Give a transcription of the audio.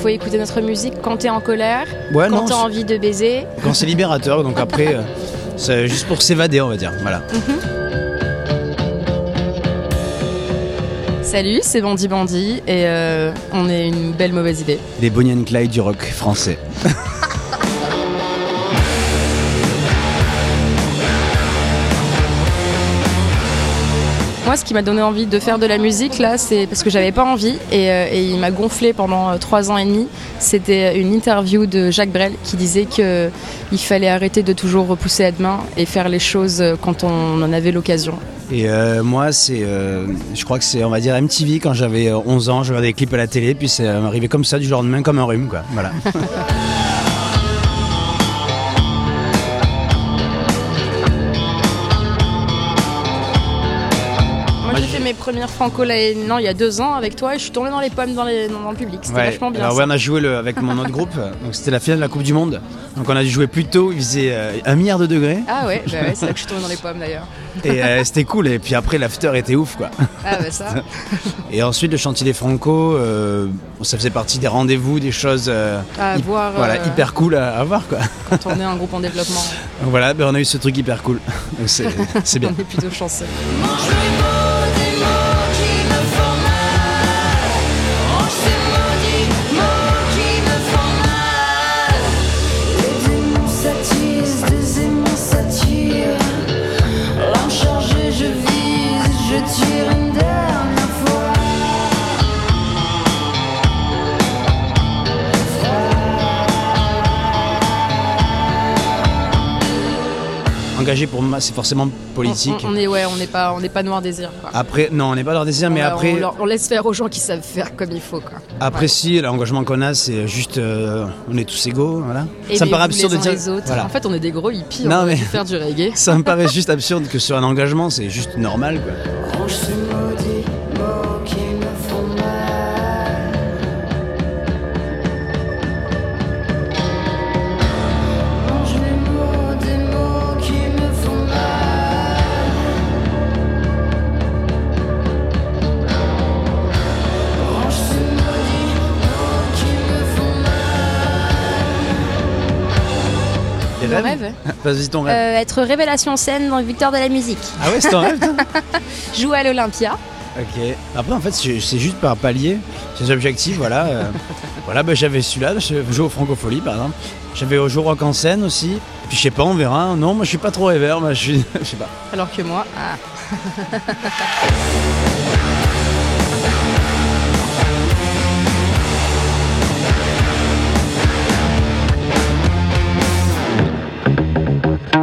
faut écouter notre musique quand t'es en colère, Ouais, quand t'as envie de baiser. Quand c'est libérateur, donc après, euh, c'est juste pour s'évader, on va dire. Voilà. Salut, c'est Bandy Bandy et euh, on est une belle mauvaise idée. Les Bonnie and Clyde du rock français. Moi, ce qui m'a donné envie de faire de la musique, là, c'est parce que j'avais pas envie et, euh, il m'a gonflé pendant euh, trois ans et demi. C'était une interview de Jacques Brel qui disait que il fallait arrêter de toujours repousser à demain et faire les choses euh, quand on en avait l'occasion. Et euh, moi, c'est, euh, je crois que c'est, on va dire MTV quand j'avais euh, 11 ans, je regardais des clips à la télé, puis c'est euh, arrivé comme ça, du jour au lendemain, comme un rhume, quoi. Voilà. fait mes premières franco non, il y a deux ans avec toi et je suis tombée dans les pommes dans, les- dans- dans le public. C'était Ouais. vachement bien. Alors ouais, on a joué le- avec mon autre groupe, donc c'était la finale de la Coupe du Monde. Donc on a dû jouer plus tôt, il faisait euh, un milliard de degrés, Ah ouais, bah ouais, c'est là que je suis tombée dans les pommes d'ailleurs. et euh, c'était cool. Et puis après, l'after était ouf, quoi. Ah bah ça. Et ensuite, le chantier des Franco, euh, ça faisait partie des rendez-vous, des choses euh, À voir voilà, euh, hyper cool à, à voir, quoi. quand on est un groupe en développement. Donc voilà, ben, on a eu ce truc hyper cool. Donc c'est c'est bien. On est plutôt chanceux. Engagé pour moi, c'est forcément politique. On, on est ouais, on n'est pas on n'est pas noir désir. Quoi. Après, non, on n'est pas leur désir, mais après, on, leur- on laisse faire aux gens qui savent faire comme il faut quoi. après si, l'engagement qu'on a, c'est juste, euh, on est tous égaux, voilà. ça me paraît absurde de dire. les autres. voilà. En fait, on est des gros hippies. Non, on mais- faire du reggae. Ça me paraît juste absurde que sur un engagement, c'est juste normal, quoi. Mon rêves rêve Vas-y, ton rêve. Euh, Être révélation scène dans Victoire de la musique. Ah ouais, c'est ton rêve, toi Jouer à l'Olympia. Ok. Après, en fait, c'est juste par palier. C'est des objectifs, voilà. euh, voilà, bah, j'avais celui-là, je joue au Francophonie, par exemple. J'avais au jour rock en scène aussi. Puis je sais pas, on verra. Non, moi je suis pas trop rêveur, moi je suis. Je sais pas. Alors que moi, ah.